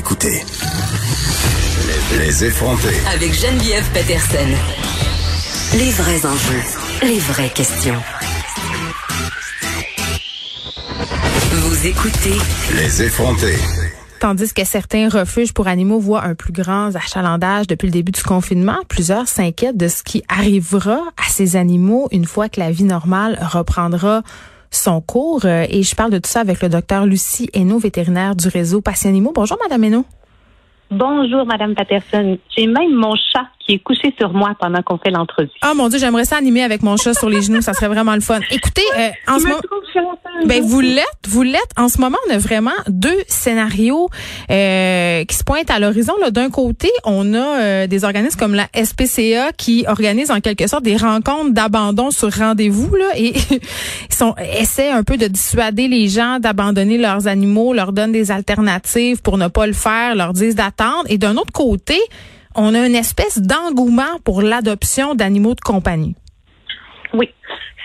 écouter. Les effronter. Avec Geneviève Peterson. Les vrais enjeux, les vraies questions. Vous écoutez Les effronter. Tandis que certains refuges pour animaux voient un plus grand achalandage depuis le début du confinement, plusieurs s'inquiètent de ce qui arrivera à ces animaux une fois que la vie normale reprendra son cours. Euh, Et je parle de tout ça avec le docteur Lucie Hainaut, vétérinaire du réseau Animaux. Bonjour, Madame Hainaut. Bonjour, Madame Patterson. J'ai même mon chat qui est couché sur moi pendant qu'on fait l'entrevue. Ah mon Dieu, j'aimerais ça animer avec mon chat sur les genoux, ça serait vraiment le fun. Écoutez, euh, en Je ce me moment, ben vous l'êtes, vous l'êtes. En ce moment, on a vraiment deux scénarios euh, qui se pointent à l'horizon. Là, d'un côté, on a euh, des organismes comme la SPCA qui organisent en quelque sorte des rencontres d'abandon sur rendez-vous là et ils sont essaient un peu de dissuader les gens d'abandonner leurs animaux, leur donnent des alternatives pour ne pas le faire, leur disent d'attendre. Et d'un autre côté, on a une espèce d'engouement pour l'adoption d'animaux de compagnie. Oui,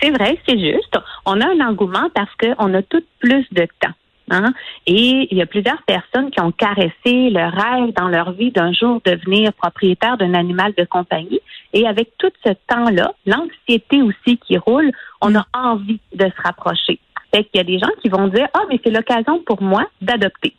c'est vrai, c'est juste. On a un engouement parce qu'on a tout plus de temps. Hein? Et il y a plusieurs personnes qui ont caressé le rêve dans leur vie d'un jour devenir propriétaire d'un animal de compagnie. Et avec tout ce temps-là, l'anxiété aussi qui roule, on a envie de se rapprocher. Fait qu'il y a des gens qui vont dire, ah, mais c'est l'occasion pour moi d'adopter.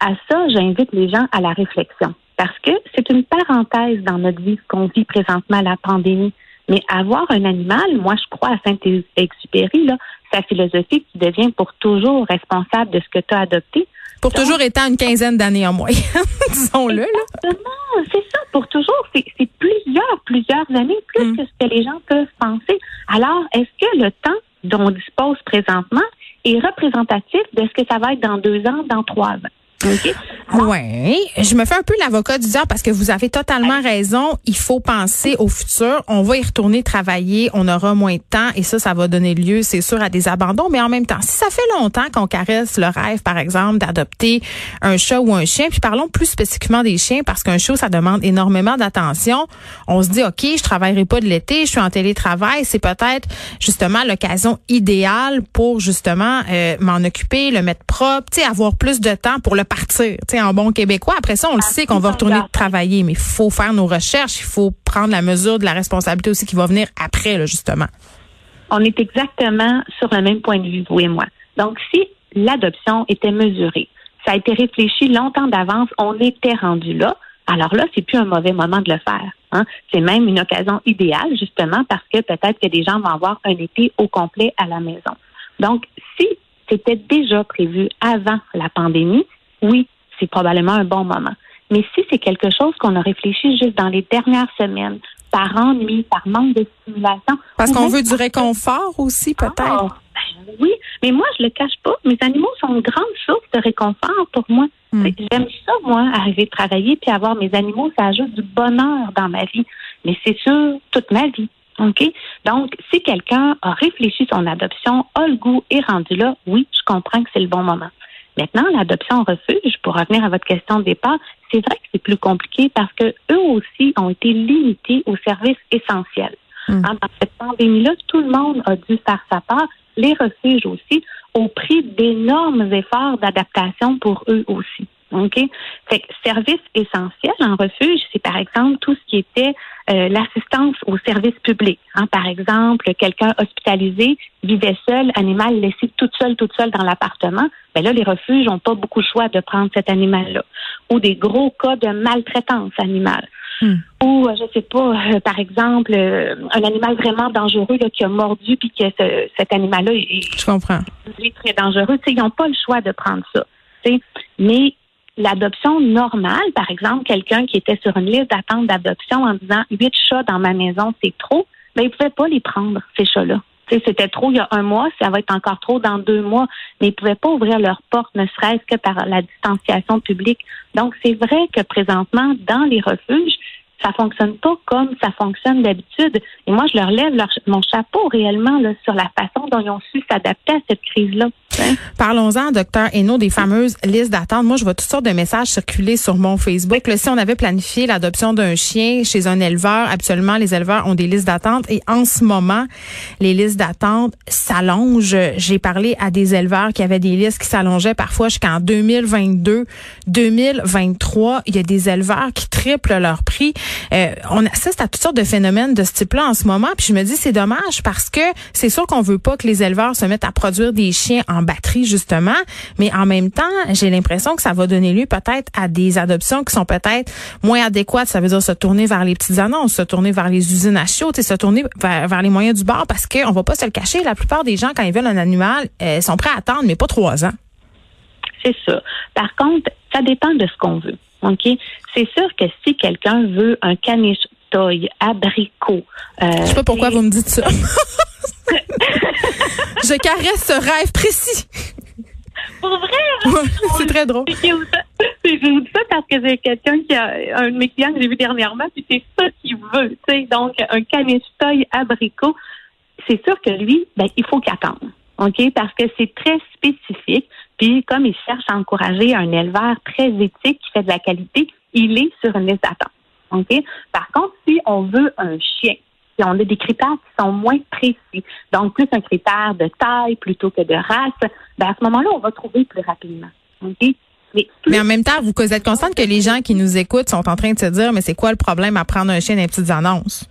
À ça, j'invite les gens à la réflexion. Parce que c'est une parenthèse dans notre vie qu'on vit présentement la pandémie. Mais avoir un animal, moi, je crois à Saint-Exupéry, là, sa philosophie qui devient pour toujours responsable de ce que tu as adopté. Pour toujours étant une quinzaine d'années en moyenne, disons-le. Là. Non, c'est ça, pour toujours. C'est c'est plusieurs, plusieurs années, plus Mm. que ce que les gens peuvent penser. Alors, est-ce que le temps dont on dispose présentement est représentatif de ce que ça va être dans deux ans, dans trois ans? OK? Oui, je me fais un peu l'avocat du diable parce que vous avez totalement raison. Il faut penser au futur. On va y retourner travailler, on aura moins de temps et ça, ça va donner lieu, c'est sûr, à des abandons. Mais en même temps, si ça fait longtemps qu'on caresse le rêve, par exemple, d'adopter un chat ou un chien, puis parlons plus spécifiquement des chiens parce qu'un chat, ça demande énormément d'attention. On se dit, ok, je travaillerai pas de l'été, je suis en télétravail, c'est peut-être justement l'occasion idéale pour justement euh, m'en occuper, le mettre propre, avoir plus de temps pour le partir, tu sais, en bon québécois. Après ça, on le sait qu'on va retourner travailler, mais il faut faire nos recherches, il faut prendre la mesure de la responsabilité aussi qui va venir après, là, justement. On est exactement sur le même point de vue, vous et moi. Donc, si l'adoption était mesurée, ça a été réfléchi longtemps d'avance, on était rendu là, alors là, c'est plus un mauvais moment de le faire. Hein? C'est même une occasion idéale, justement, parce que peut-être que des gens vont avoir un été au complet à la maison. Donc, si c'était déjà prévu avant la pandémie, oui, c'est probablement un bon moment. Mais si c'est quelque chose qu'on a réfléchi juste dans les dernières semaines, par ennui, par manque de stimulation. Parce qu'on veut du réconfort aussi, peut-être? ah, ben oui, mais moi, je le cache pas. Mes animaux sont une grande source de réconfort pour moi. Hmm. J'aime ça, moi, arriver de travailler puis avoir mes animaux, ça ajoute du bonheur dans ma vie. Mais c'est sûr, toute ma vie. OK? Donc, si quelqu'un a réfléchi son adoption, a le goût et rendu là, oui, je comprends que c'est le bon moment. Maintenant, l'adoption en refuge, pour revenir à votre question de départ, c'est vrai que c'est plus compliqué parce que eux aussi ont été limités aux services essentiels. Mm. Hein, Dans cette pandémie-là, tout le monde a dû faire sa part, les refuges aussi, au prix d'énormes efforts d'adaptation pour eux aussi. OK? Fait que service essentiel en refuge, c'est par exemple tout ce qui était euh, l'assistance aux services publics. Hein. Par exemple, quelqu'un hospitalisé vivait seul, animal laissé toute seule, toute seule dans l'appartement. Ben là, les refuges n'ont pas beaucoup de choix de prendre cet animal-là. Ou des gros cas de maltraitance animale. Hmm. Ou, euh, je sais pas, euh, par exemple, euh, un animal vraiment dangereux là, qui a mordu puis que ce- cet animal-là est, Je comprends. lui très dangereux. Ils n'ont pas le choix de prendre ça. Mais l'adoption normale, par exemple, quelqu'un qui était sur une liste d'attente d'adoption en disant huit chats dans ma maison, c'est trop, ben ils ne pouvaient pas les prendre, ces chats-là. C'était trop il y a un mois, ça va être encore trop dans deux mois, mais ils ne pouvaient pas ouvrir leurs portes, ne serait-ce que par la distanciation publique. Donc, c'est vrai que présentement, dans les refuges, ça fonctionne pas comme ça fonctionne d'habitude. Et moi, je leur lève mon chapeau réellement là, sur la façon dont ils ont su s'adapter à cette crise-là. Hein? Parlons-en, docteur Hainaut, des fameuses listes d'attente. Moi, je vois toutes sortes de messages circuler sur mon Facebook. Là, si on avait planifié l'adoption d'un chien chez un éleveur, absolument, les éleveurs ont des listes d'attente. Et en ce moment, les listes d'attente s'allongent. J'ai parlé à des éleveurs qui avaient des listes qui s'allongeaient parfois jusqu'en 2022, 2023. Il y a des éleveurs qui triplent leur prix. Euh, on assiste à toutes sortes de phénomènes de ce type-là en ce moment. Puis je me dis, c'est dommage parce que c'est sûr qu'on veut pas que les éleveurs se mettent à produire des chiens en batterie, justement. Mais en même temps, j'ai l'impression que ça va donner lieu peut-être à des adoptions qui sont peut-être moins adéquates. Ça veut dire se tourner vers les petites annonces, se tourner vers les usines à chiots, se tourner vers, les moyens du bord parce qu'on va pas se le cacher. La plupart des gens, quand ils veulent un animal, euh, sont prêts à attendre, mais pas trois ans. C'est ça. Par contre, ça dépend de ce qu'on veut. OK? C'est sûr que si quelqu'un veut un caniche toy abricot. Euh, Je sais pas pourquoi vous me dites ça. Je caresse ce rêve précis. Pour vrai? Hein? c'est très drôle. Je vous dis ça parce que j'ai quelqu'un qui a un de mes clients que j'ai vu dernièrement, puis c'est ça qu'il veut. sais. Donc, un caniche toy abricot, c'est sûr que lui, ben, il faut qu'il attende. OK? Parce que c'est très spécifique. Puis, comme il cherche à encourager un éleveur très éthique qui fait de la qualité, il est sur une liste d'attente. OK? Par contre, si on veut un chien, si on a des critères qui sont moins précis, donc plus un critère de taille plutôt que de race, ben à ce moment-là, on va trouver plus rapidement. OK? Mais, en même temps, vous êtes consciente que les gens qui nous écoutent sont en train de se dire, mais c'est quoi le problème à prendre un chien dans les petites annonces?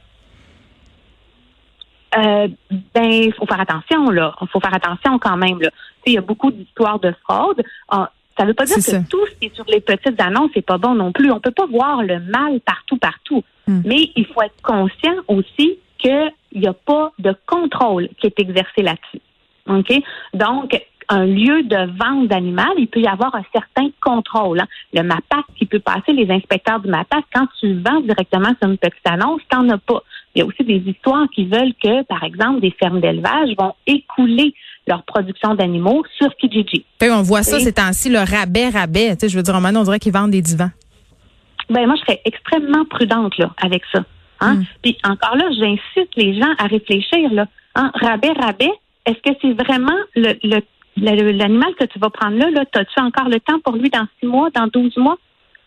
Euh, ben, il faut faire attention, là. Il faut faire attention quand même, là. Il y a beaucoup d'histoires de fraude. Ah, ça ne veut pas dire que tout ce qui est sur les petites annonces n'est pas bon non plus. On ne peut pas voir le mal partout, partout. Hmm. Mais il faut être conscient aussi qu'il n'y a pas de contrôle qui est exercé là-dessus. OK? Donc, un lieu de vente d'animal, il peut y avoir un certain contrôle. Hein. Le MAPAC qui peut passer, les inspecteurs du MAPAC, quand tu vends directement sur une petite annonce, tu n'en as pas. Il y a aussi des histoires qui veulent que, par exemple, des fermes d'élevage vont écouler leur production d'animaux sur Kijiji. on voit ça ces temps-ci, le rabais, rabais. je veux dire, maintenant, on dirait qu'ils vendent des divans. Ben, moi, je serais extrêmement prudente là, avec ça. Hein? Hmm. Puis encore là, j'incite les gens à réfléchir. Là. Hein? Rabais, rabais, est-ce que c'est vraiment le, l'animal que tu vas prendre là, là? As-tu encore le temps pour lui dans six mois, dans douze mois?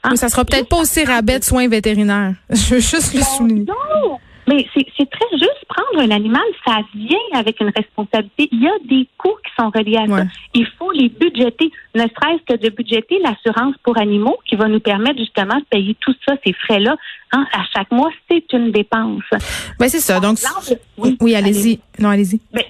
Hein? Mais ça sera peut-être pas aussi rabais de soins vétérinaires. Je veux juste le souligner. Non, mais c'est très juste. Prendre un animal, ça vient avec une responsabilité. Il y a des coûts qui sont reliés à ça. Il faut les budgéter, ne serait-ce que de budgéter l'assurance pour animaux qui va nous permettre justement de payer tout ça, ces frais-là, hein, à chaque mois. C'est une dépense. Ben, c'est ça. Donc, oui, allez-y. non, allez-y. Ben,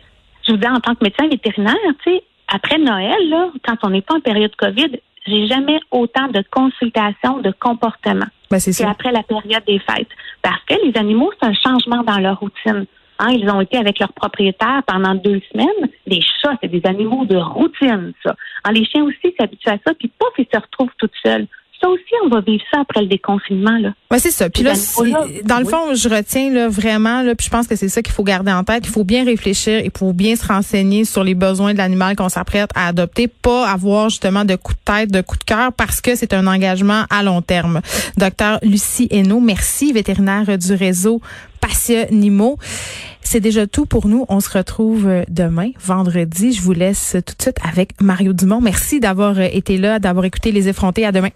je vous dis, en tant que médecin vétérinaire, tu sais, après Noël, là, quand on n'est pas en période COVID, j'ai jamais autant de consultations de comportement ben, c'est après la période des fêtes. Parce que les animaux, c'est un changement dans leur routine. Hein, ils ont été avec leur propriétaire pendant deux semaines. Les chats, c'est des animaux de routine, ça. Hein, les chiens aussi s'habituent à ça, puis pouf, ils se retrouvent tout seuls ça aussi, on va vivre ça après le déconfinement. Là. Ouais, c'est ça. Puis là, dans le fond, je retiens là, vraiment, là, puis je pense que c'est ça qu'il faut garder en tête. Il faut bien réfléchir et pour bien se renseigner sur les besoins de l'animal qu'on s'apprête à adopter, pas avoir justement de coups de tête, de coups de cœur, parce que c'est un engagement à long terme. Docteur Lucie Hainaut, merci, vétérinaire du réseau Passionimo. C'est déjà tout pour nous. On se retrouve euh, demain, vendredi. Je vous laisse tout de suite avec Mario Dumont. Merci d'avoir euh, été là, d'avoir écouté les effrontés. À demain.